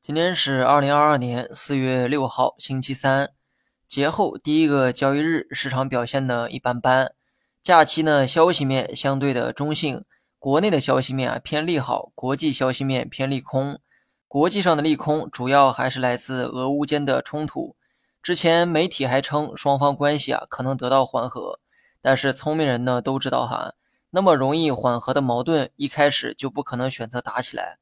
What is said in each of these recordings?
今天是二零二二年四月六号，星期三，节后第一个交易日，市场表现呢一般般。假期呢，消息面相对的中性，国内的消息面啊偏利好，国际消息面偏利空。国际上的利空主要还是来自俄乌间的冲突。之前媒体还称双方关系啊可能得到缓和，但是聪明人呢都知道哈，那么容易缓和的矛盾，一开始就不可能选择打起来。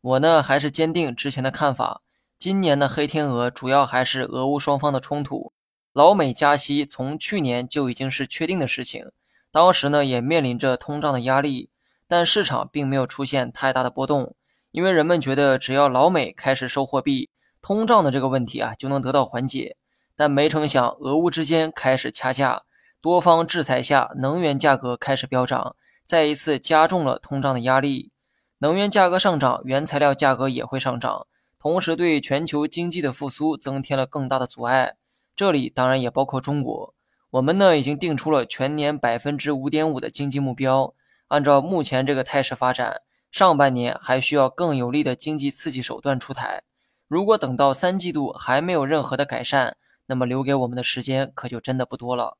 我呢还是坚定之前的看法，今年的黑天鹅主要还是俄乌双方的冲突。老美加息从去年就已经是确定的事情，当时呢也面临着通胀的压力，但市场并没有出现太大的波动，因为人们觉得只要老美开始收货币，通胀的这个问题啊就能得到缓解。但没成想，俄乌之间开始掐架，多方制裁下，能源价格开始飙涨，再一次加重了通胀的压力。能源价格上涨，原材料价格也会上涨，同时对全球经济的复苏增添了更大的阻碍。这里当然也包括中国。我们呢已经定出了全年百分之五点五的经济目标。按照目前这个态势发展，上半年还需要更有力的经济刺激手段出台。如果等到三季度还没有任何的改善，那么留给我们的时间可就真的不多了。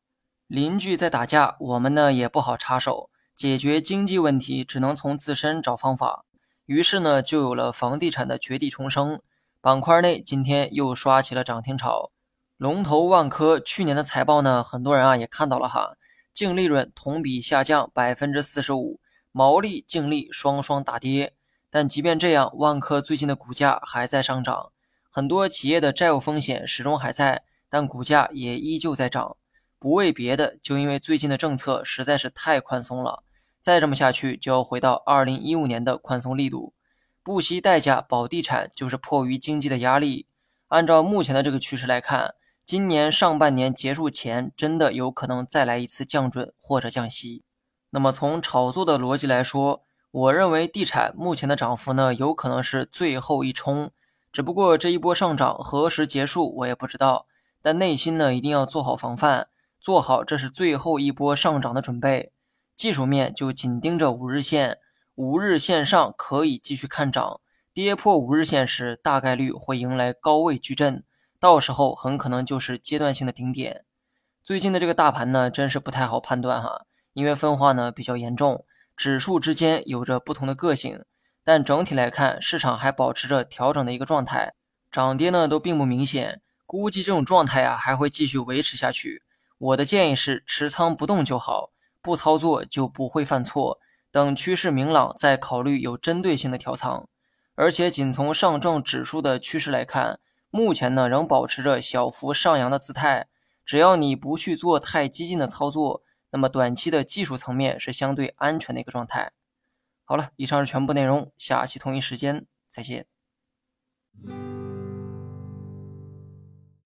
邻居在打架，我们呢也不好插手。解决经济问题只能从自身找方法，于是呢，就有了房地产的绝地重生板块内，今天又刷起了涨停潮。龙头万科去年的财报呢，很多人啊也看到了哈，净利润同比下降百分之四十五，毛利、净利双双大跌。但即便这样，万科最近的股价还在上涨，很多企业的债务风险始终还在，但股价也依旧在涨。不为别的，就因为最近的政策实在是太宽松了。再这么下去，就要回到二零一五年的宽松力度，不惜代价保地产，就是迫于经济的压力。按照目前的这个趋势来看，今年上半年结束前，真的有可能再来一次降准或者降息。那么从炒作的逻辑来说，我认为地产目前的涨幅呢，有可能是最后一冲。只不过这一波上涨何时结束，我也不知道。但内心呢，一定要做好防范，做好这是最后一波上涨的准备。技术面就紧盯着五日线，五日线上可以继续看涨，跌破五日线时大概率会迎来高位矩阵，到时候很可能就是阶段性的顶点。最近的这个大盘呢，真是不太好判断哈，因为分化呢比较严重，指数之间有着不同的个性，但整体来看，市场还保持着调整的一个状态，涨跌呢都并不明显，估计这种状态啊还会继续维持下去。我的建议是持仓不动就好。不操作就不会犯错，等趋势明朗再考虑有针对性的调仓。而且仅从上证指数的趋势来看，目前呢仍保持着小幅上扬的姿态。只要你不去做太激进的操作，那么短期的技术层面是相对安全的一个状态。好了，以上是全部内容，下期同一时间再见。